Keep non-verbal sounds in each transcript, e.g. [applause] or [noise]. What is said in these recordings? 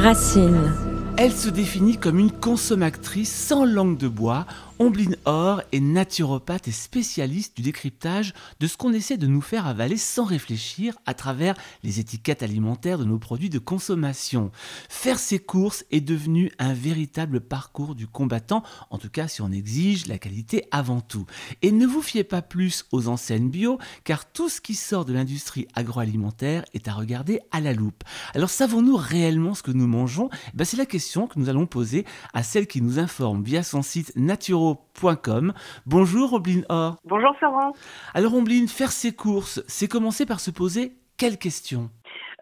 Racine. Elle se définit comme une consommatrice sans langue de bois. Ombline Or est naturopathe et spécialiste du décryptage de ce qu'on essaie de nous faire avaler sans réfléchir à travers les étiquettes alimentaires de nos produits de consommation. Faire ses courses est devenu un véritable parcours du combattant, en tout cas si on exige la qualité avant tout. Et ne vous fiez pas plus aux enseignes bio, car tout ce qui sort de l'industrie agroalimentaire est à regarder à la loupe. Alors savons-nous réellement ce que nous mangeons? Eh ben, C'est la question que nous allons poser à celle qui nous informe via son site naturo.com. Bonjour Ombline Or. Bonjour Florent. Alors Ombline, faire ses courses, c'est commencer par se poser quelle question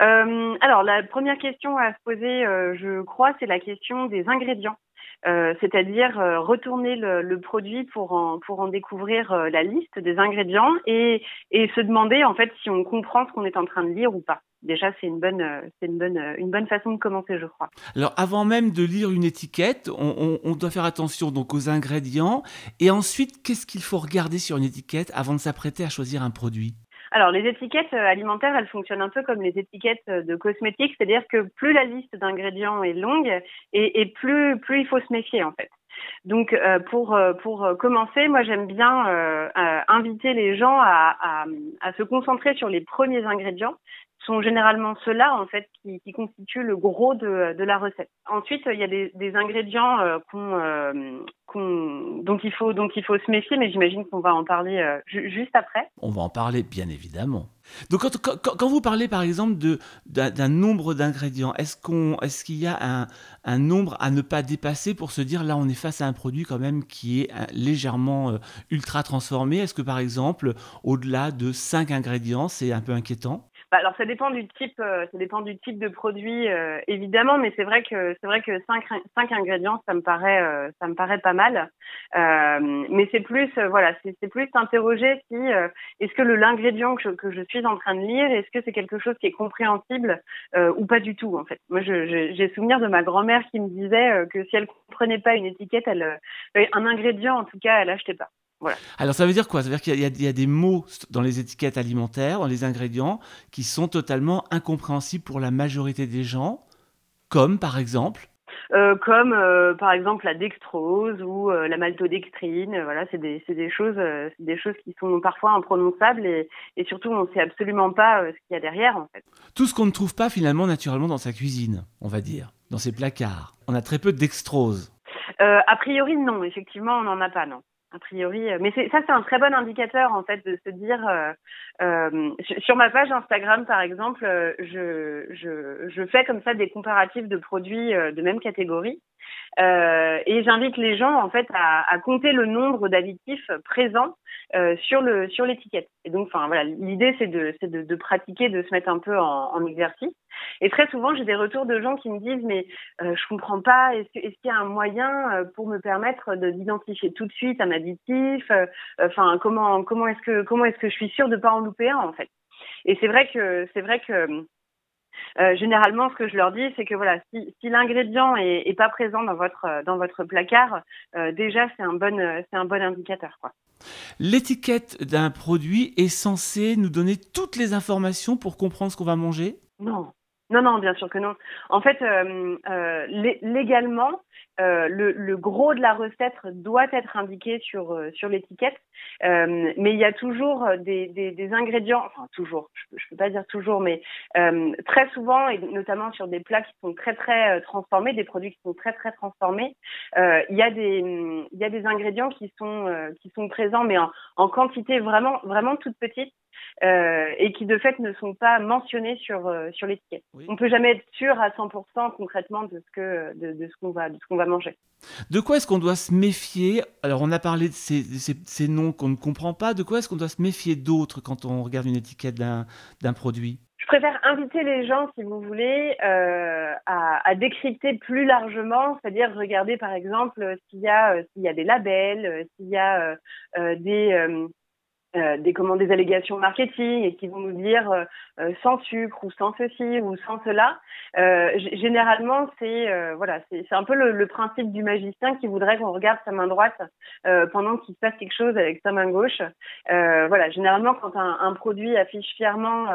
Euh, alors la première question à se poser, euh, je crois, c'est la question des ingrédients. Euh, c'est-à-dire euh, retourner le, le produit pour en, pour en découvrir euh, la liste des ingrédients et, et se demander en fait si on comprend ce qu'on est en train de lire ou pas. Déjà, c'est une bonne, euh, c'est une bonne, une bonne façon de commencer, je crois. Alors avant même de lire une étiquette, on, on- on doit faire attention donc aux ingrédients et ensuite qu'est-ce qu'il faut regarder sur une étiquette avant de s'apprêter à choisir un produit? Alors, les étiquettes euh, alimentaires, elles fonctionnent un peu comme les étiquettes euh, de cosmétiques, c'est-à-dire que plus la liste d'ingrédients est longue et, plus, plus il faut se méfier en fait. Donc, euh, pour pour commencer, moi j'aime bien inviter les gens à, à se concentrer sur les premiers ingrédients. Sont généralement ceux-là en fait qui, constituent le gros de, la recette. Ensuite, il y a des, ingrédients euh, qu'on, euh, il faut donc il faut se méfier, mais j'imagine qu'on va en parler euh, ju- juste après. On va en parler bien évidemment. Donc quand, quand- vous parlez par exemple d'un nombre d'ingrédients, est-ce qu'on est-ce qu'il y a un, un nombre à ne pas dépasser pour se dire là on est face à un produit quand même qui est euh, légèrement euh, ultra transformé? Est-ce que par exemple au-delà de 5 ingrédients c'est un peu inquiétant? Bah, alors ça dépend du type, euh, ça dépend du type de produit euh, évidemment, mais c'est vrai que c'est vrai que cinq, cinq ingrédients, ça me paraît, euh, ça me paraît pas mal. Euh, mais c'est plus, euh, voilà, c'est plus s'interroger si euh, est-ce que le l'ingrédient que que je suis en train de lire, est-ce que c'est quelque chose qui est compréhensible ou pas du tout en fait. Moi, j'ai souvenir de ma grand-mère qui me disait que si elle comprenait pas une étiquette, elle, un ingrédient en tout cas, elle achetait pas. Alors ça veut dire quoi? Ça veut dire qu'il y, a- il y a des mots dans les étiquettes alimentaires, dans les ingrédients, qui sont totalement incompréhensibles pour la majorité des gens, comme par exemple? Euh, comme euh, par exemple la dextrose ou euh, la maltodextrine. Voilà, c'est des, des choses, des choses qui sont parfois imprononçables et, et surtout on sait absolument pas ce qu'il y a derrière en fait. tout ce qu'on ne trouve pas finalement naturellement dans sa cuisine, on va dire, dans ses placards. On a très peu de dextrose. A priori non, effectivement on n'en a pas non. A priori, mais ça c'est un très bon indicateur en fait de se dire euh, euh, sur, ma page Instagram par exemple, euh, je, je, je fais comme ça des comparatifs de produits de même catégorie. Euh, et j'invite les gens en fait à, à compter le nombre d'additifs présents euh, sur le sur l'étiquette. Et donc, enfin voilà, l'idée c'est de c'est de, de pratiquer, de se mettre un peu en, en exercice. Et très souvent, j'ai des retours de gens qui me disent mais euh, je comprends pas. Est-ce est-ce qu'il y a un moyen euh, pour me permettre de d'identifier tout de suite un additif euh, Enfin, comment comment est-ce que comment est-ce que je suis sûre de pas en louper un en fait? Et c'est vrai que c'est vrai que euh, généralement, ce que je leur dis, c'est que voilà, si, si l'ingrédient est, est pas présent dans votre euh, dans votre placard, euh, déjà c'est un bon c'est un bon indicateur quoi. L'étiquette d'un produit est censée nous donner toutes les informations pour comprendre ce qu'on va manger? Non, non, non, bien sûr que non. En fait, euh, euh, lé- légalement, euh, le, gros de la recette doit être indiqué sur sur l'étiquette, mais il y a toujours des, des, ingrédients, enfin toujours, je, je peux pas dire toujours, mais très souvent et notamment sur des plats qui sont très très transformés, des produits qui sont très très transformés, il y a des y a des ingrédients qui sont qui sont présents, mais en, en quantité vraiment vraiment toute petite et qui de fait ne sont pas mentionnés sur euh, sur l'étiquette. Oui. On peut jamais être sûr à 100% concrètement de ce que de, de ce qu'on va de ce qu'on va manger. De quoi est-ce qu'on doit se méfier? Alors on a parlé de ces, ces- ces noms qu'on ne comprend pas. De quoi est-ce qu'on doit se méfier d'autres quand on regarde une étiquette d'un d'un produit? Je préfère inviter les gens, si vous voulez, euh, à, à décrypter plus largement, c'est-à-dire regarder par exemple euh, s'il y a euh, s'il y a des labels, euh, s'il y a euh, euh, des euh, euh, des, comment, des allégations marketing et qui vont nous dire euh, euh, sans sucre ou sans ceci ou sans cela. généralement, c'est voilà, c'est un peu le, principe du magicien qui voudrait qu'on regarde sa main droite pendant qu'il se passe quelque chose avec sa main gauche. voilà, généralement, quand un, un produit affiche fièrement,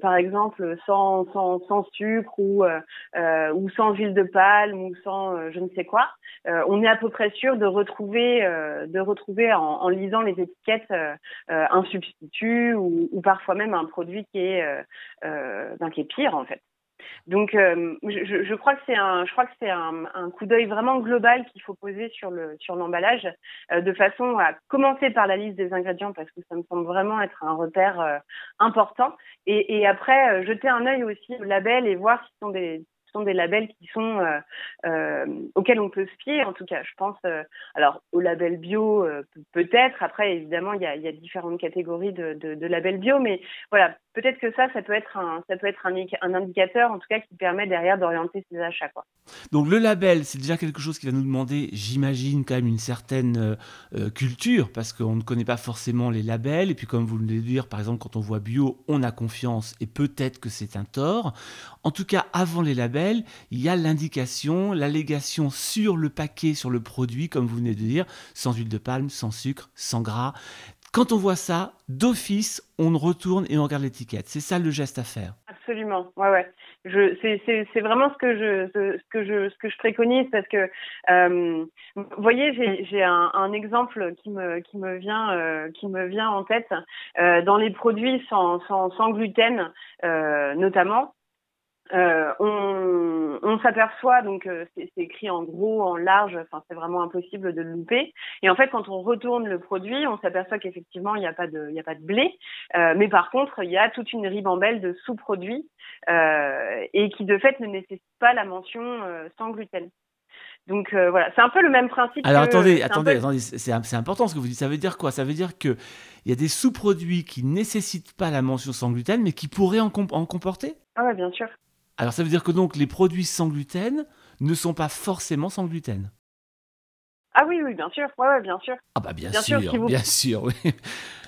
par exemple, sans, sans, sans sucre ou, ou sans huile de palme ou sans je ne sais quoi, on est à peu près sûr de retrouver, de retrouver en, en lisant les étiquettes euh, un substitut ou, parfois même un produit qui est, euh, euh, qui est pire en fait. Donc, je, je, crois que c'est un, je crois que c'est un, coup d'œil vraiment global qu'il faut poser sur le sur l'emballage, de façon à commencer par la liste des ingrédients parce que ça me semble vraiment être un repère important, et, et après jeter un œil aussi au label et voir si ce sont des des labels qui sont euh, euh, auxquels on peut se fier. En tout cas, je pense euh, alors au label bio peut-être. Après, évidemment, il y a, différentes catégories de, de, labels bio, mais voilà, peut-être que ça, ça peut être un, ça peut être un, indicateur, en tout cas, qui permet derrière d'orienter ses achats. Donc le label, c'est déjà quelque chose qui va nous demander, j'imagine, quand même une certaine culture, parce qu'on ne connaît pas forcément les labels. Et puis, comme vous de dire, par exemple, quand on voit bio, on a confiance et peut-être que c'est un tort. En tout cas, avant les labels il y a l'indication, l'allégation sur le paquet, sur le produit, comme vous venez de dire, sans huile de palme, sans sucre, sans gras. Quand on voit ça, d'office, on retourne et on regarde l'étiquette. C'est ça le geste à faire. Absolument, ouais, ouais. c'est, vraiment ce que je, ce, que je, ce que je préconise parce que, euh, vous voyez, j'ai, un, exemple qui me, qui me vient, euh, qui me vient en tête euh, dans les produits sans, sans, sans gluten, notamment. Euh, on, on s'aperçoit donc euh, c'est écrit en gros, en large, enfin c'est vraiment impossible de le louper. Et en fait, quand on retourne le produit, on s'aperçoit qu'effectivement il n'y a pas de, il y a pas de blé, euh, mais par contre il y a toute une ribambelle de sous-produits et qui de fait ne nécessitent pas la mention sans gluten. Donc voilà, c'est un peu le même principe. Alors attendez, attendez, attendez, c'est important ce que vous dites. Ça veut dire quoi? Ça veut dire que il y a des sous-produits qui nécessitent pas la mention sans gluten, mais qui pourraient en, en comporter? Ah ouais, bien sûr. Alors ça veut dire que donc les produits sans gluten ne sont pas forcément sans gluten. Ah oui, oui, bien sûr. Ouais, bien sûr. Ah bah bien, sûr, bien sûr, oui.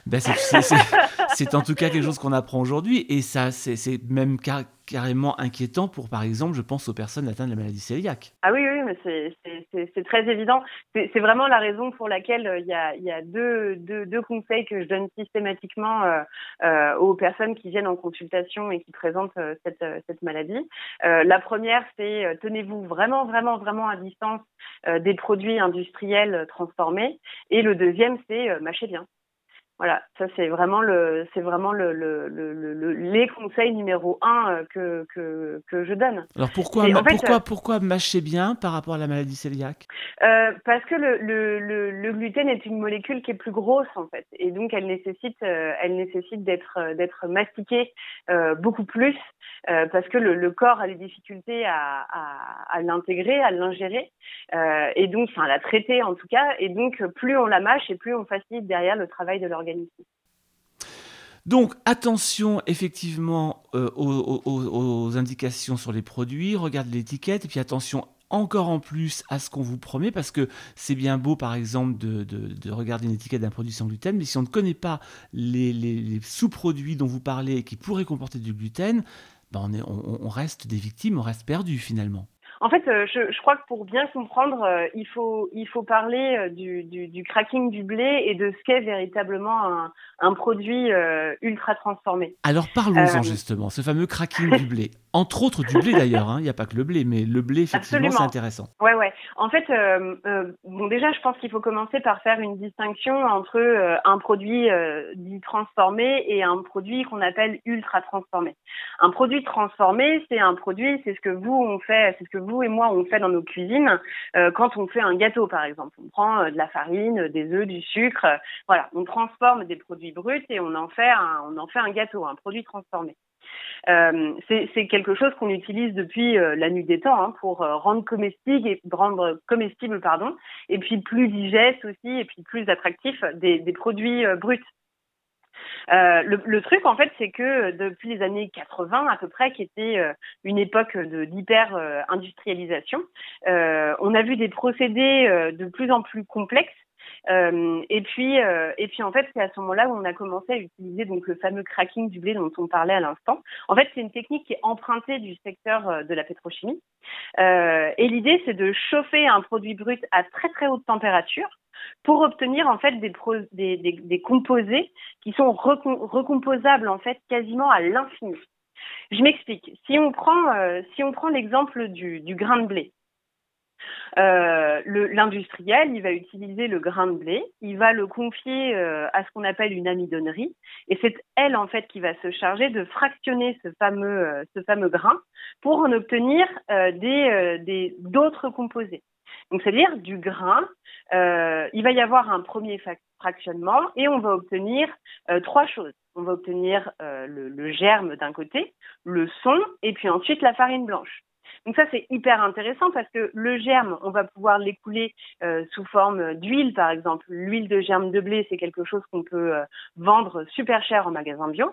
Ben, c'est en tout cas quelque chose qu'on apprend aujourd'hui et ça, c'est même carrément inquiétant pour, par exemple, je pense aux personnes atteintes de la maladie cœliaque. Ah oui, oui, mais c'est très évident. C'est vraiment la raison pour laquelle euh, il y a, deux, conseils que je donne systématiquement euh, euh, aux personnes qui viennent en consultation et qui présentent cette, cette maladie. la première, c'est tenez-vous vraiment, vraiment, vraiment à distance des produits industriels transformés. Et le deuxième, c'est mâchez bien. Voilà, ça c'est vraiment le, c'est vraiment le, le, le, les conseils numéro un euh, que, que, que je donne. Alors pourquoi, pourquoi, euh, pourquoi mâcher bien par rapport à la maladie cœliaque? Euh, Parce que le, le, le, gluten est une molécule qui est plus grosse en fait, et donc elle nécessite, euh, elle nécessite d'être, d'être mastiquée euh, beaucoup plus parce que le, corps a des difficultés à, l'intégrer, à l'ingérer, et donc, enfin, à la traiter en tout cas, et donc plus on la mâche et plus on facilite derrière le travail de l'organisme. Donc attention effectivement euh, aux, indications sur les produits, regarde l'étiquette et puis attention encore en plus à ce qu'on vous promet parce que c'est bien beau par exemple de, regarder une étiquette d'un produit sans gluten mais si on ne connaît pas les, sous-produits dont vous parlez et qui pourraient comporter du gluten, ben on, on reste des victimes, on reste perdu finalement. En fait, euh, je, je, crois que pour bien comprendre, euh, il faut il faut parler euh, du, du, du, cracking du blé et de ce qu'est véritablement un, un produit ultra transformé. Alors parlons-en justement, ce fameux cracking du blé. [laughs] Entre autres du blé d'ailleurs, hein. il n'y a pas que le blé, mais le blé effectivement c'est intéressant. Ouais ouais. En fait, bon déjà je pense qu'il faut commencer par faire une distinction entre un produit dit transformé et un produit qu'on appelle ultra transformé. Un produit transformé, c'est un produit, c'est ce que vous on fait, c'est ce que vous et moi on fait dans nos cuisines euh, quand on fait un gâteau par exemple. On prend euh, de la farine, des œufs, du sucre, voilà, on transforme des produits bruts et on en fait un, on en fait un gâteau, un produit transformé. Euh, c'est quelque chose qu'on utilise depuis la nuit des temps hein, pour rendre comestible et rendre comestible pardon et puis plus digeste aussi et puis plus attractif des, produits bruts. Euh, le, le, truc, en fait, c'est que depuis les années 80 à peu près, qui était euh, une époque d'hyper-industrialisation, euh, on a vu des procédés de plus en plus complexes et puis, et puis en fait, c'est à ce moment-là où on a commencé à utiliser donc le fameux cracking du blé dont on parlait à l'instant. En fait, c'est une technique qui est empruntée du secteur de la pétrochimie. et l'idée, c'est de chauffer un produit brut à très très haute température pour obtenir en fait des, des, des, composés qui sont recomposables en fait quasiment à l'infini. Je m'explique. Si on prend euh, si on prend l'exemple du, du, grain de blé, euh, l'industriel, il va utiliser le grain de blé, il va le confier euh, à ce qu'on appelle une amidonnerie, et c'est elle en fait qui va se charger de fractionner ce fameux euh, ce fameux grain pour en obtenir des d'autres composés. Donc, c'est-à-dire du grain. Il va y avoir un premier fractionnement et on va obtenir trois choses. On va obtenir le, germe d'un côté, le son et puis ensuite la farine blanche. Donc ça c'est hyper intéressant parce que le germe, on va pouvoir l'écouler euh, sous forme d'huile par exemple. L'huile de germe de blé, c'est quelque chose qu'on peut euh, vendre super cher en magasin bio.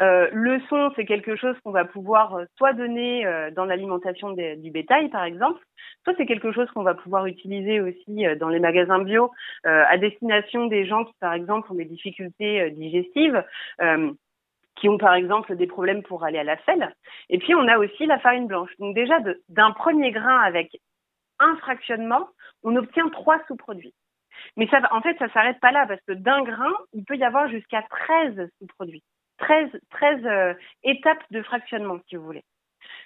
Euh, le son, c'est quelque chose qu'on va pouvoir euh, soit donner euh, dans l'alimentation du bétail, par exemple, soit c'est quelque chose qu'on va pouvoir utiliser aussi dans les magasins bio à destination des gens qui, par exemple, ont des difficultés digestives qui ont par exemple des problèmes pour aller à la selle. Et puis on a aussi la farine blanche. Donc déjà d'un premier grain avec un fractionnement, on obtient trois sous-produits. Mais ça, en fait, ça s'arrête pas là parce que d'un grain, il peut y avoir jusqu'à 13 sous-produits. 13, 13 euh, étapes de fractionnement, si vous voulez.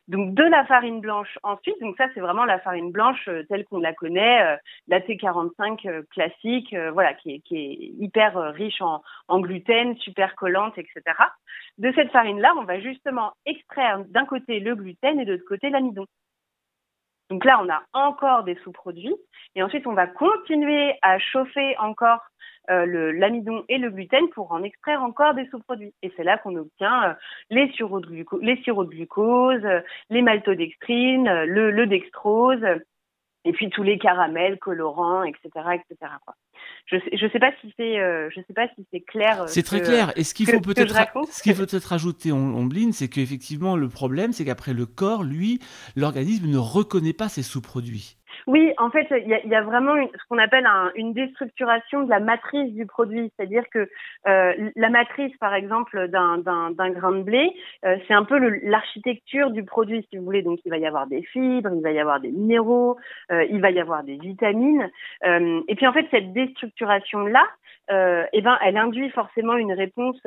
Donc de la farine blanche ensuite, donc ça c'est vraiment la farine blanche euh, telle qu'on la connaît, euh, la T45 classique, voilà, qui est, qui est hyper riche en, en, gluten, super collante, etc. De cette farine-là, on va justement extraire d'un côté le gluten et de l'autre côté l'amidon. Donc là, on a encore des sous-produits et ensuite on va continuer à chauffer encore euh, l'amidon et le gluten pour en extraire encore des sous-produits. Et c'est là qu'on obtient euh, les sirops de glucose, les euh, les maltodextrines, le, le dextrose, et puis tous les caramels, colorants, etc., etc. Quoi. Je sais, je sais pas si c'est, je sais pas si c'est clair. C'est très clair. Et ce qu'il faut peut-être, ce qu'il faut peut-être en bline, c'est qu'effectivement le problème, c'est qu'après le corps, lui, l'organisme ne reconnaît pas ces sous-produits. Oui, en fait, il y y a, vraiment ce qu'on appelle un, une déstructuration de la matrice du produit, c'est-à-dire que euh, la matrice, par exemple, d'un grain de blé, euh, c'est un peu l'architecture du produit, si vous voulez. Donc, il va y avoir des fibres, il va y avoir des minéraux, euh, il va y avoir des vitamines. Euh, et puis, en fait, cette déstructuration-là, eh ben, elle induit forcément une réponse,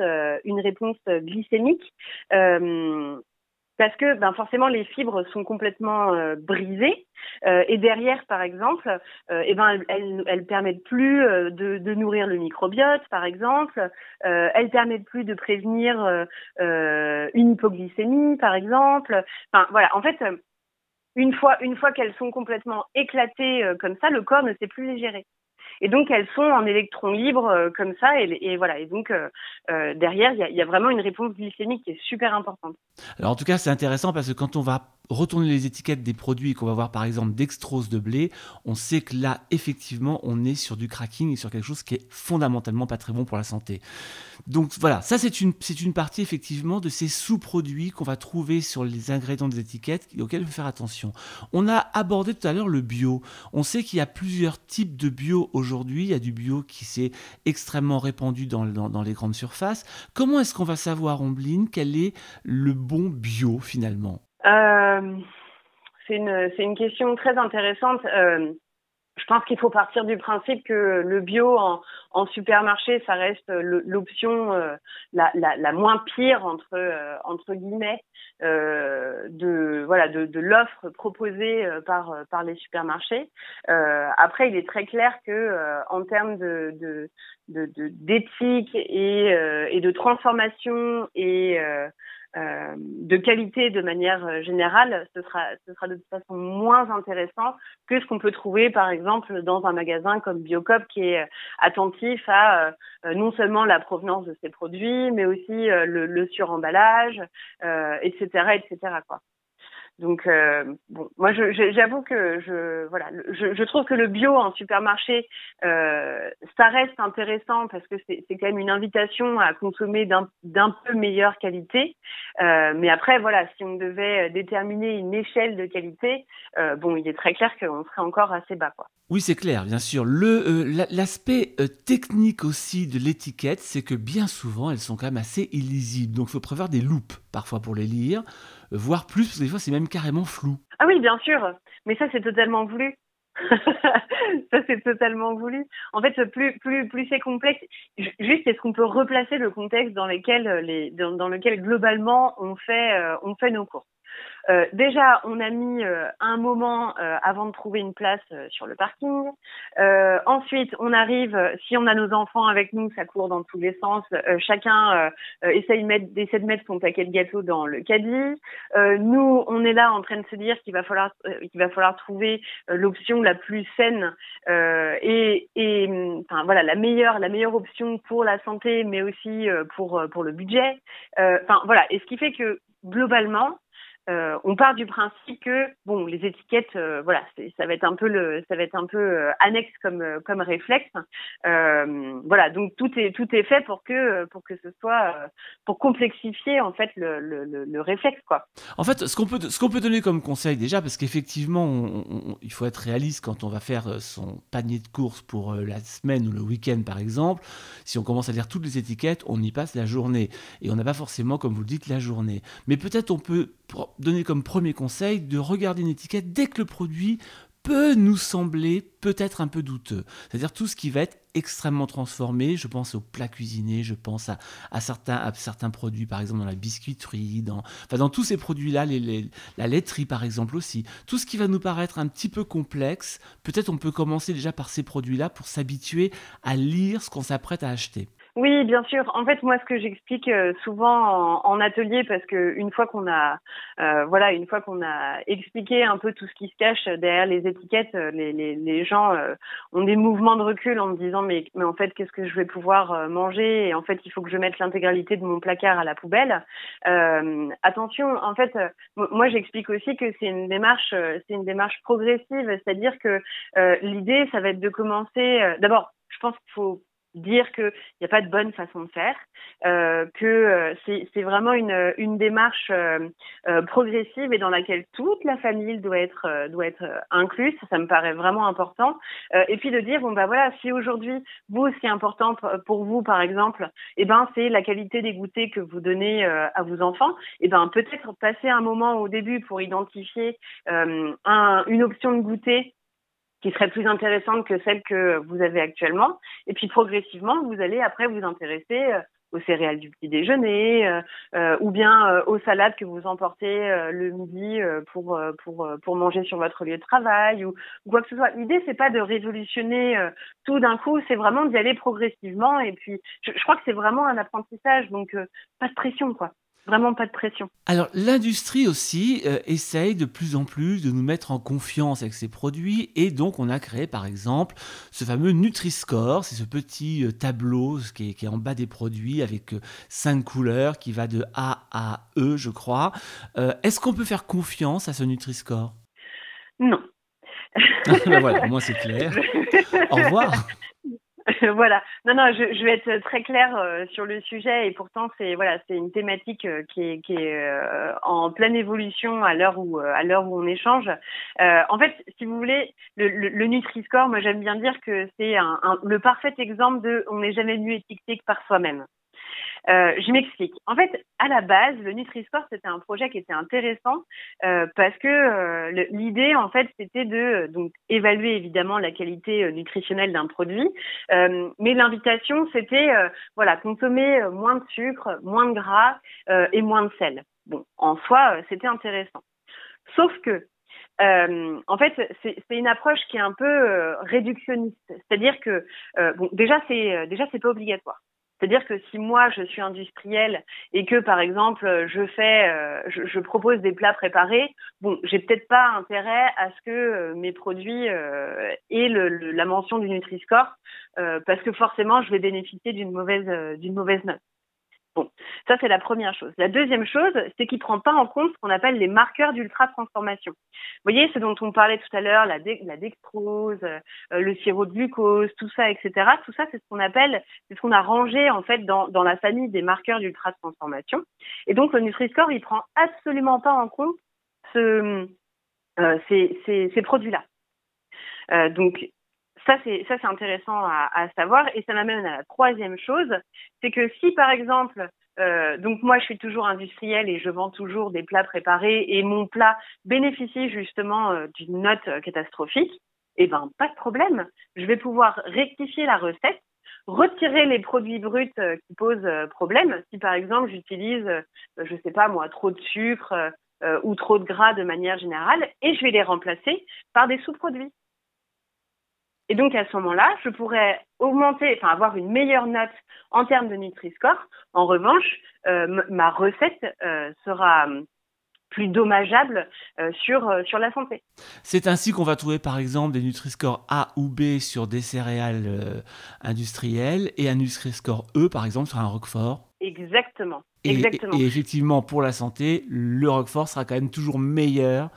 une réponse glycémique parce que ben forcément les fibres sont complètement euh, brisées. Euh, et derrière par exemple euh, eh ben elles, elles, permettent plus de, de, nourrir le microbiote par exemple. Elles permettent plus de prévenir une hypoglycémie par exemple. Enfin voilà. En fait une fois une fois qu'elles sont complètement éclatées comme ça le corps ne sait plus les gérer et donc elles sont en électrons libres euh, comme ça, et, voilà. Et donc euh, euh derrière, il y y a, vraiment une réponse glycémique qui est super importante. Alors en tout cas, c'est intéressant parce que quand on va retourner les étiquettes des produits qu'on va voir par exemple dextrose de blé, on sait que là, effectivement, on est sur du cracking et sur quelque chose qui est fondamentalement pas très bon pour la santé. Donc voilà, ça c'est une, partie effectivement de ces sous-produits qu'on va trouver sur les ingrédients des étiquettes auxquels il faut faire attention. On a abordé tout à l'heure le bio. On sait qu'il y a plusieurs types de bio aujourd'hui. Il y a du bio qui s'est extrêmement répandu dans, dans, les grandes surfaces. Comment est-ce qu'on va savoir, Ombline, quel est le bon bio finalement? Euh, c'est une, une question très intéressante. Euh, je pense qu'il faut partir du principe que le bio en, en supermarché, ça reste l'option euh, la, la, la, moins pire entre euh, entre guillemets euh, de voilà de, de l'offre proposée euh, par par les supermarchés. après, il est très clair que en termes de d'éthique de, de, et et de transformation et euh, de qualité de manière euh, générale, ce sera, ce sera de toute façon moins intéressant que ce qu'on peut trouver, par exemple, dans un magasin comme Biocop, qui est euh, attentif à non seulement la provenance de ses produits, mais aussi le, le suremballage, etc., etc. Quoi. Donc euh, bon, moi j'avoue que je voilà, je, trouve que le bio en supermarché euh, ça reste intéressant parce que c'est quand même une invitation à consommer d'un peu meilleure qualité. Euh, mais après voilà, si on devait déterminer une échelle de qualité, bon, il est très clair qu'on serait encore assez bas. Oui, c'est clair, bien sûr. L'aspect technique aussi de l'étiquette, c'est que bien souvent, elles sont quand même assez illisibles. Donc, il faut prévoir des loupes parfois pour les lire, voire plus, parce que des fois, c'est même carrément flou. Ah oui, bien sûr. Mais ça, c'est totalement voulu. [laughs] ça c'est totalement voulu. En fait, plus plus plus c'est complexe. Juste, est-ce qu'on peut replacer le contexte dans lequel les dans, dans lequel globalement on fait euh, on fait nos cours. Euh, déjà, on a mis euh, un moment euh, avant de trouver une place sur le parking. ensuite, on arrive, si on a nos enfants avec nous, ça court dans tous les sens. chacun essaye, de mettre son paquet de gâteaux dans le caddie. nous, on est là en train de se dire qu'il va falloir trouver l'option la plus saine et, et enfin voilà la meilleure la meilleure option pour la santé, mais aussi pour pour le budget. Enfin voilà, et ce qui fait que globalement, euh, on part du principe que bon, les étiquettes, euh, voilà, ça va être un peu le, ça va être un peu euh, annexe comme comme réflexe. voilà, donc tout est tout est fait pour que pour que ce soit pour complexifier en fait le, le, le, réflexe quoi. En fait, ce qu'on peut ce qu'on peut donner comme conseil déjà, parce qu'effectivement, il faut être réaliste quand on va faire son panier de courses pour la semaine ou le week-end par exemple. Si on commence à lire toutes les étiquettes, on y passe la journée et on n'a pas forcément, comme vous le dites, la journée. Mais peut-être on peut donner comme premier conseil de regarder une étiquette dès que le produit peut nous sembler peut-être un peu douteux. C'est-à-dire tout ce qui va être extrêmement transformé. Je pense aux plats cuisinés, je pense à, certains, à certains produits, par exemple dans la biscuiterie, dans, enfin, dans tous ces produits-là, la laiterie par exemple aussi. Tout ce qui va nous paraître un petit peu complexe, peut-être on peut commencer déjà par ces produits-là pour s'habituer à lire ce qu'on s'apprête à acheter. Oui, bien sûr. En fait, moi, ce que j'explique euh, souvent en, atelier, parce que une fois qu'on a, euh, voilà, une fois qu'on a expliqué un peu tout ce qui se cache derrière les étiquettes, euh, les, gens ont des mouvements de recul en me disant mais, mais en fait, qu'est-ce que je vais pouvoir manger? Et en fait, il faut que je mette l'intégralité de mon placard à la poubelle. attention, en fait, moi, j'explique aussi que c'est une démarche, c'est une démarche progressive, c'est-à-dire que l'idée, ça va être de commencer. D'abord, je pense qu'il faut dire qu'il n'y a pas de bonne façon de faire, euh, que euh, c'est vraiment une, une démarche euh, euh, progressive et dans laquelle toute la famille doit être euh, doit être incluse. Ça, me paraît vraiment important. et puis de dire bon bah voilà, si aujourd'hui vous ce qui est important pour vous par exemple, eh ben c'est la qualité des goûters que vous donnez à vos enfants. Et eh ben peut-être passer un moment au début pour identifier un, une option de goûter qui serait plus intéressante que celle que vous avez actuellement. Et puis progressivement, vous allez après vous intéresser euh, aux céréales du petit déjeuner euh, euh ou bien euh, aux salades que vous emportez le midi pour pour pour manger sur votre lieu de travail ou, quoi que ce soit. L'idée c'est pas de révolutionner tout d'un coup, c'est vraiment d'y aller progressivement et puis je, je crois que c'est vraiment un apprentissage donc pas de pression quoi. Vraiment pas de pression. Alors l'industrie aussi euh, essaye de plus en plus de nous mettre en confiance avec ses produits et donc on a créé par exemple ce fameux Nutri-Score, c'est ce petit euh, tableau qui est, en bas des produits avec euh, cinq couleurs qui va de A à E je crois. Est-ce qu'on peut faire confiance à ce Nutri-Score? Non. [laughs] ben voilà, moi c'est clair. [laughs] Au revoir. [laughs] voilà. Non, non, je, je, vais être très claire euh, sur le sujet et pourtant c'est voilà, c'est une thématique euh, qui est, qui est euh, en pleine évolution à l'heure où à l'heure où on échange. en fait, si vous voulez, le, le, le Nutri-Score, moi j'aime bien dire que c'est un, un, le parfait exemple de on n'est jamais mieux étiqueté que par soi-même. Euh, je m'explique. En fait, à la base, le Nutri-Sport, c'était un projet qui était intéressant euh, parce que euh, l'idée, en fait, c'était de donc évaluer évidemment la qualité nutritionnelle d'un produit, mais l'invitation, c'était voilà consommer moins de sucre, moins de gras et moins de sel. Bon, en soi, c'était intéressant. Sauf que euh, en fait, c'est une approche qui est un peu réductionniste. C'est-à-dire que, bon, déjà, c'est déjà c'est pas obligatoire. C'est-à-dire que si moi je suis industriel et que par exemple je fais, euh, je, propose des plats préparés, bon, j'ai peut-être pas intérêt à ce que euh, mes produits euh, aient la mention du Nutri-Score parce que forcément je vais bénéficier d'une mauvaise d'une mauvaise note. Bon, ça c'est la première chose. La deuxième chose, c'est qu'il prend pas en compte ce qu'on appelle les marqueurs d'ultra transformation. Vous voyez, ce dont on parlait tout à l'heure, la, la, dextrose, euh, le sirop de glucose, tout ça, etc. Tout ça, c'est ce qu'on appelle, c'est ce qu'on a rangé en fait dans, la famille des marqueurs d'ultra transformation. Et donc le Nutri-Score, il prend absolument pas en compte euh, ces produits-là. Euh, donc ça, c'est ça, c'est intéressant à, à, savoir. Et ça m'amène à la troisième chose, c'est que si par exemple, euh, donc moi, je suis toujours industrielle et je vends toujours des plats préparés et mon plat bénéficie justement euh, d'une note catastrophique, eh ben pas de problème. Je vais pouvoir rectifier la recette retirer les produits bruts euh, qui posent problème. Si par exemple j'utilise, je sais pas moi, trop de sucre ou trop de gras de manière générale, et je vais les remplacer par des sous-produits. Et donc à ce moment-là, je pourrais augmenter, enfin avoir une meilleure note en termes de Nutri-Score. En revanche, euh, ma recette euh, sera hum, plus dommageable euh, sur, sur la santé. C'est ainsi qu'on va trouver par exemple des Nutri-Score A ou B sur des céréales industrielles et un Nutri-Score E par exemple sur un Roquefort. Exactement. Exactement. et effectivement, pour la santé, le Roquefort sera quand même toujours meilleur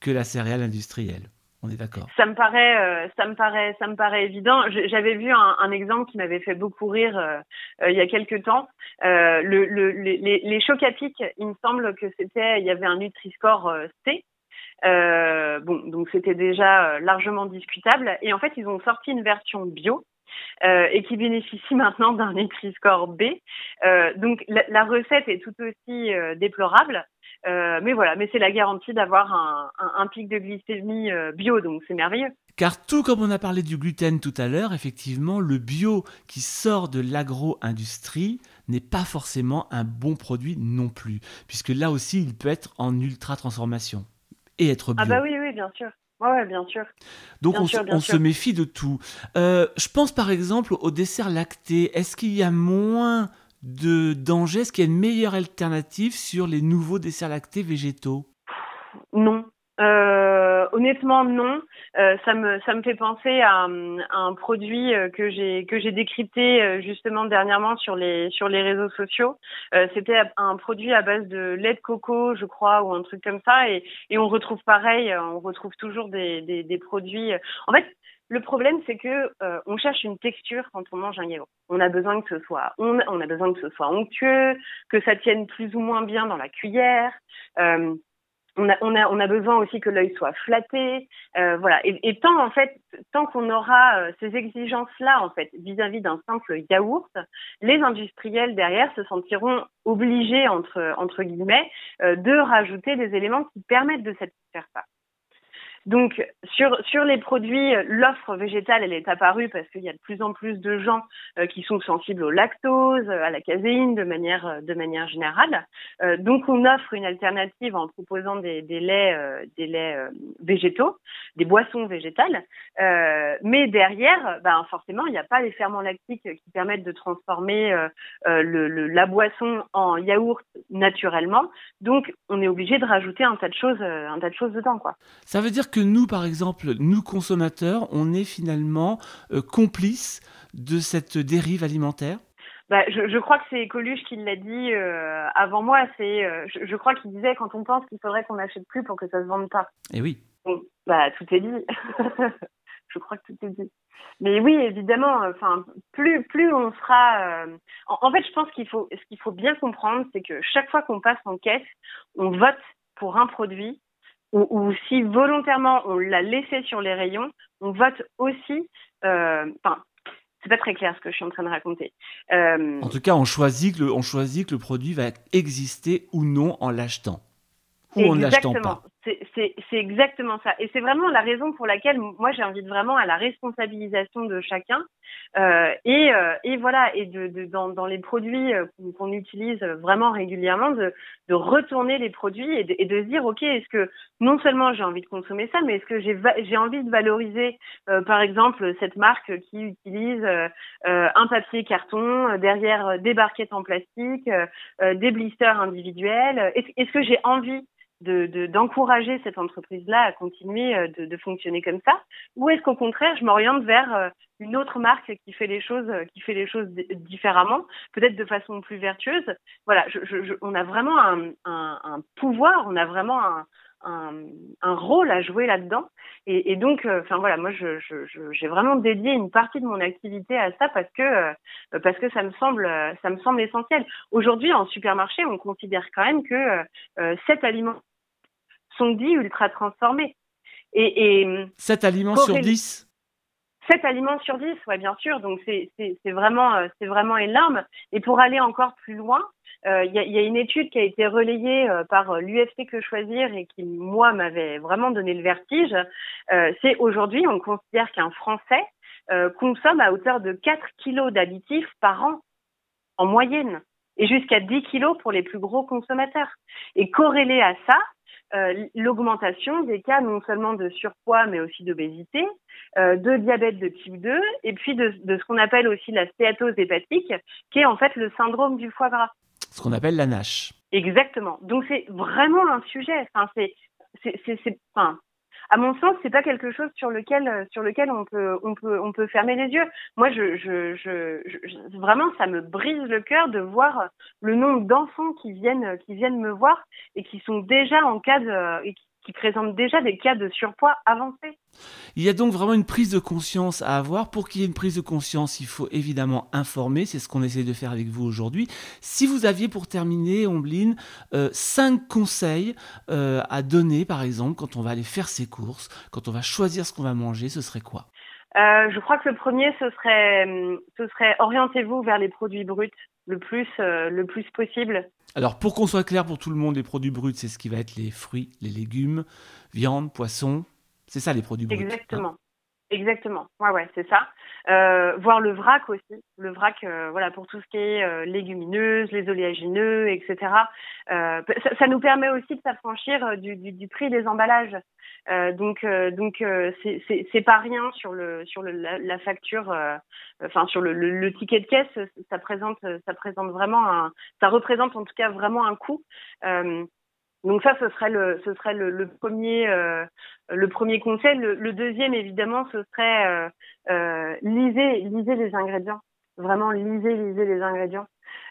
que la céréale industrielle. On est d'accord. Ça me paraît, euh, ça me paraît, ça me paraît évident. J'avais vu un, un, exemple qui m'avait fait beaucoup rire euh, euh, il y a quelques temps. Le, le, les, les chocs à pic, il me semble que c'était, il y avait un Nutri-Score C. bon, donc c'était déjà largement discutable. Et en fait, ils ont sorti une version bio. et qui bénéficie maintenant d'un Nutri-Score B. donc la, la, recette est tout aussi déplorable, euh, mais voilà, mais c'est la garantie d'avoir un, un, un, pic de glycémie euh, bio, donc c'est merveilleux. Car tout comme on a parlé du gluten tout à l'heure, effectivement, le bio qui sort de l'agro-industrie n'est pas forcément un bon produit non plus, puisque là aussi, il peut être en ultra transformation et être bio. Ah bah oui, oui, bien sûr. Ouais, bien sûr. Donc on, on se méfie de tout. Euh, je pense par exemple au dessert lacté. Est-ce qu'il y a moins de danger Est-ce qu'il y a une meilleure alternative sur les nouveaux desserts lactés végétaux? Non. Euh, honnêtement, non. Euh, ça me ça me fait penser à, un produit euh, que j'ai décrypté justement dernièrement sur les sur les réseaux sociaux. C'était un produit à base de lait de coco, je crois, ou un truc comme ça, et, et on retrouve pareil. On retrouve toujours des, des, des produits. En fait, le problème, c'est que euh, on cherche une texture quand on mange un yaourt. On a besoin que ce soit, on, a besoin que ce soit onctueux, que ça tienne plus ou moins bien dans la cuillère. Euh, on a, on a, on a besoin aussi que l'œil soit flatté, euh, voilà. Et, et, tant en fait, tant qu'on aura euh, ces exigences-là en fait vis-à-vis d'un simple yaourt, les industriels derrière se sentiront obligés entre entre guillemets euh, de rajouter des éléments qui permettent de satisfaire ça. Donc sur sur les produits, l'offre végétale elle est apparue parce qu'il y a de plus en plus de gens euh, qui sont sensibles au lactose, à la caséine de manière euh, de manière générale. Euh, donc on offre une alternative en proposant des, des laits des laits végétaux, des boissons végétales. mais derrière, ben forcément il n'y a pas les ferments lactiques qui permettent de transformer le, le, la boisson en yaourt naturellement. Donc on est obligé de rajouter un tas de choses un tas de choses dedans quoi. Ça veut dire que nous, par exemple, nous consommateurs, on est finalement euh, complices de cette dérive alimentaire? Bah, je, je, crois que c'est Coluche qui l'a dit euh, avant moi. C'est, euh, je, je, crois qu'il disait quand on pense qu'il faudrait qu'on n'achète plus pour que ça se vende pas. Et eh oui. bah tout est dit. [laughs] je crois que tout est dit. Mais oui, évidemment. Enfin, plus plus on sera. En, en, fait, je pense qu'il faut ce qu'il faut bien comprendre, c'est que chaque fois qu'on passe en caisse, on vote pour un produit ou, ou, si volontairement on l'a laissé sur les rayons, on vote aussi. Euh, enfin, c'est pas très clair ce que je suis en train de raconter. Euh, en tout cas, on choisit que le, on choisit que le produit va exister ou non en l'achetant ou en l'achetant pas. C'est exactement ça. Et c'est vraiment la raison pour laquelle moi j'invite vraiment à la responsabilisation de chacun. Euh, et, euh, et voilà, et de, dans, les produits euh, qu'on utilise vraiment régulièrement, de, retourner les produits et de, se dire, OK, est-ce que non seulement j'ai envie de consommer ça, mais est-ce que j'ai envie de valoriser, par exemple, cette marque qui utilise un papier carton, derrière des barquettes en plastique, des blisters individuels Est-ce est -ce que j'ai envie de d'encourager cette entreprise-là à continuer euh, de, de, fonctionner comme ça ou est-ce qu'au contraire je m'oriente vers euh, une autre marque qui fait les choses euh, qui fait les choses différemment peut-être de façon plus vertueuse? Voilà je, je, on a vraiment un, un, un, pouvoir on a vraiment un, un, rôle à jouer là-dedans. Et, et, donc enfin voilà moi je j'ai vraiment dédié une partie de mon activité à ça parce que parce que ça me semble ça me semble essentiel. Aujourd'hui en supermarché on considère quand même que euh, cet aliment sont dits ultra transformés. Et, et 7 aliments sur 10 7 aliments sur 10, ouais, bien sûr. Donc c'est vraiment euh, c'est vraiment énorme. Et pour aller encore plus loin, euh, il y, a, y, a, une étude qui a été relayée euh, par l'UFC Que Choisir et qui moi m'avait vraiment donné le vertige. c'est aujourd'hui on considère qu'un Français consomme à hauteur de 4 kilos d'additifs par an en moyenne et jusqu'à 10 kilos pour les plus gros consommateurs. Et corrélé à ça, euh, l'augmentation des cas non seulement de surpoids mais aussi d'obésité, euh, de diabète de type 2 et puis de, de ce qu'on appelle aussi la stéatose hépatique qui est en fait le syndrome du foie gras. Ce qu'on appelle la NASH. Exactement. Donc c'est vraiment un sujet. Enfin, c'est, c'est, enfin, à mon sens, c'est pas quelque chose sur lequel euh, sur lequel on peut on peut on peut fermer les yeux. Moi, je, je, je, vraiment, ça me brise le cœur de voir le nombre d'enfants qui viennent qui viennent me voir et qui sont déjà en cas de et qui qui présentent déjà des cas de surpoids avancés. Il y a donc vraiment une prise de conscience à avoir. Pour qu'il y ait une prise de conscience, il faut évidemment informer. C'est ce qu'on essaie de faire avec vous aujourd'hui. Si vous aviez pour terminer, Ombline, euh, cinq conseils euh, à donner, par exemple, quand on va aller faire ses courses, quand on va choisir ce qu'on va manger, ce serait quoi? Euh, je crois que le premier, ce serait, hum, ce serait orientez-vous vers les produits bruts le plus, euh, le plus possible. Alors, pour qu'on soit clair pour tout le monde, les produits bruts, c'est ce qui va être les fruits, les légumes, viande, poisson. C'est ça les produits bruts. Exactement. Exactement. Ouais, ouais, c'est ça. Euh, voir le vrac aussi. Le vrac, euh, voilà, pour tout ce qui est euh, légumineuses, les oléagineux, etc. Ça, ça, nous permet aussi de s'affranchir du, du, du, prix des emballages. donc, donc, c'est, pas rien sur le, sur le, la, facture, enfin sur le, le, le, ticket de caisse. Ça présente, ça présente vraiment un, ça représente en tout cas vraiment un coût. Donc ça, ce serait le, ce serait le, le premier, euh, le premier conseil. Le, deuxième, évidemment, ce serait euh, euh, lisez, lisez les ingrédients. Vraiment, lisez, lisez les ingrédients.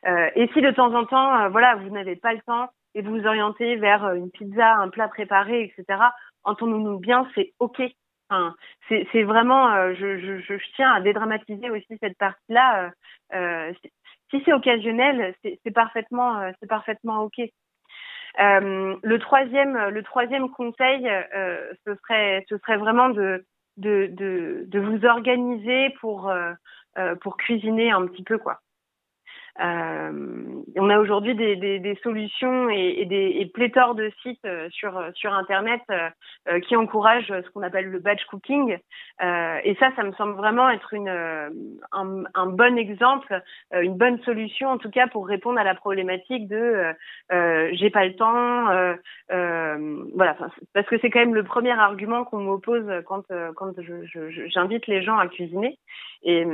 Euh, et si de temps en temps, euh, voilà, vous n'avez pas le temps et vous vous orientez vers une pizza, un plat préparé, etc. Entendons-nous bien, c'est ok. Enfin, c'est, vraiment, je, je, je, tiens à dédramatiser aussi cette partie-là. si c'est occasionnel, c'est parfaitement, c'est parfaitement ok. Euh, le troisième, le troisième conseil, euh, ce serait, ce serait vraiment de, de, de, vous organiser pour, euh, pour cuisiner un petit peu, quoi. Euh, on a aujourd'hui des, des, des, solutions et, des et pléthores de sites euh, sur sur internet euh, qui encouragent ce qu'on appelle le batch cooking. Et ça ça me semble vraiment être une un, un bon exemple une bonne solution en tout cas pour répondre à la problématique de j'ai pas le temps voilà. Parce que c'est quand même le premier argument qu'on m'oppose quand quand j'invite je, les gens à cuisiner. Et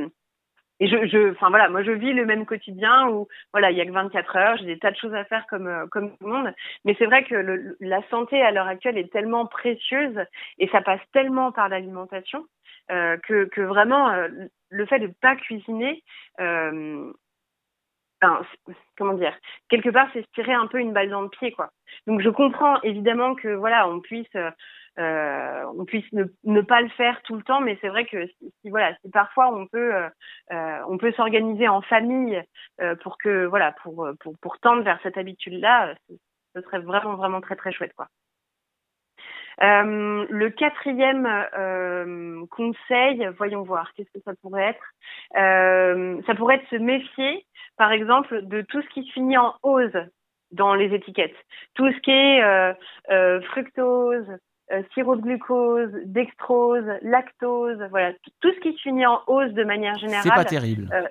et je, je, enfin voilà, moi je vis le même quotidien où voilà, il y a que 24 heures, j'ai des tas de choses à faire comme euh, comme tout le monde. Mais c'est vrai que le, la santé à l'heure actuelle est tellement précieuse et ça passe tellement par l'alimentation euh, que que vraiment euh, le fait de pas cuisiner, euh, comment dire, quelque part c'est se tirer un peu une balle dans le pied quoi. Donc je comprends évidemment que voilà, on puisse euh, on puisse ne, ne, pas le faire tout le temps, mais c'est vrai que si, voilà, si parfois on peut euh, euh on peut s'organiser en famille euh, pour que voilà pour pour pour tendre vers cette habitude-là, ce serait vraiment vraiment très très chouette quoi. Euh, le quatrième euh, conseil, voyons voir, qu'est-ce que ça pourrait être? Euh, Ça pourrait être se méfier, par exemple, de tout ce qui se finit en ose dans les étiquettes. Tout ce qui est fructose, euh, sirop de glucose, dextrose, lactose, voilà, tout ce qui se finit en hausse de manière générale. C'est pas terrible. Euh,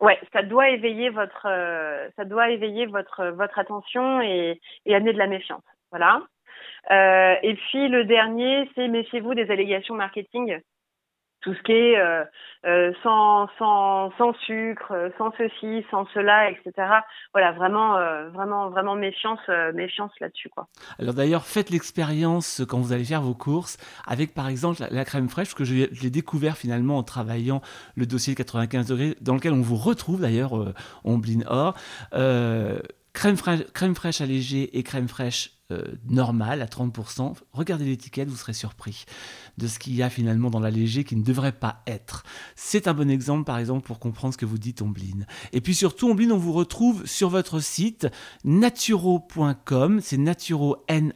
ouais, ça doit éveiller votre, euh, ça doit éveiller votre votre attention et, et amener de la méfiance. Voilà. Euh, et puis le dernier, c'est méfiez-vous des allégations marketing tout ce qui est euh, euh, sans, sans, sans sucre, sans ceci, sans cela, etc. Voilà, vraiment, vraiment, vraiment méfiance, méfiance là-dessus. Alors d'ailleurs, faites l'expérience quand vous allez faire vos courses avec, par exemple, la, crème fraîche que je, l'ai découvert finalement en travaillant le dossier 95 degrés, dans lequel on vous retrouve d'ailleurs, Omblin Or. Crème fraîche, allégée et crème fraîche euh, normale à 30%. Regardez l'étiquette, vous serez surpris de ce qu'il y a finalement dans l'allégé qui ne devrait pas être. C'est un bon exemple par exemple pour comprendre ce que vous dites Ombline. Et puis surtout Ombline, on vous retrouve sur votre site naturo.com, c'est naturo N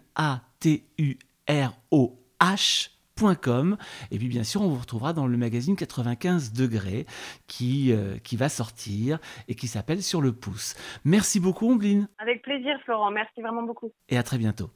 Et puis bien sûr, on vous retrouvera dans le magazine 95 degrés qui, euh, qui va sortir et qui s'appelle Sur le pouce. Merci beaucoup, Ombline. Avec plaisir, Florent. Merci vraiment beaucoup. Et à très bientôt.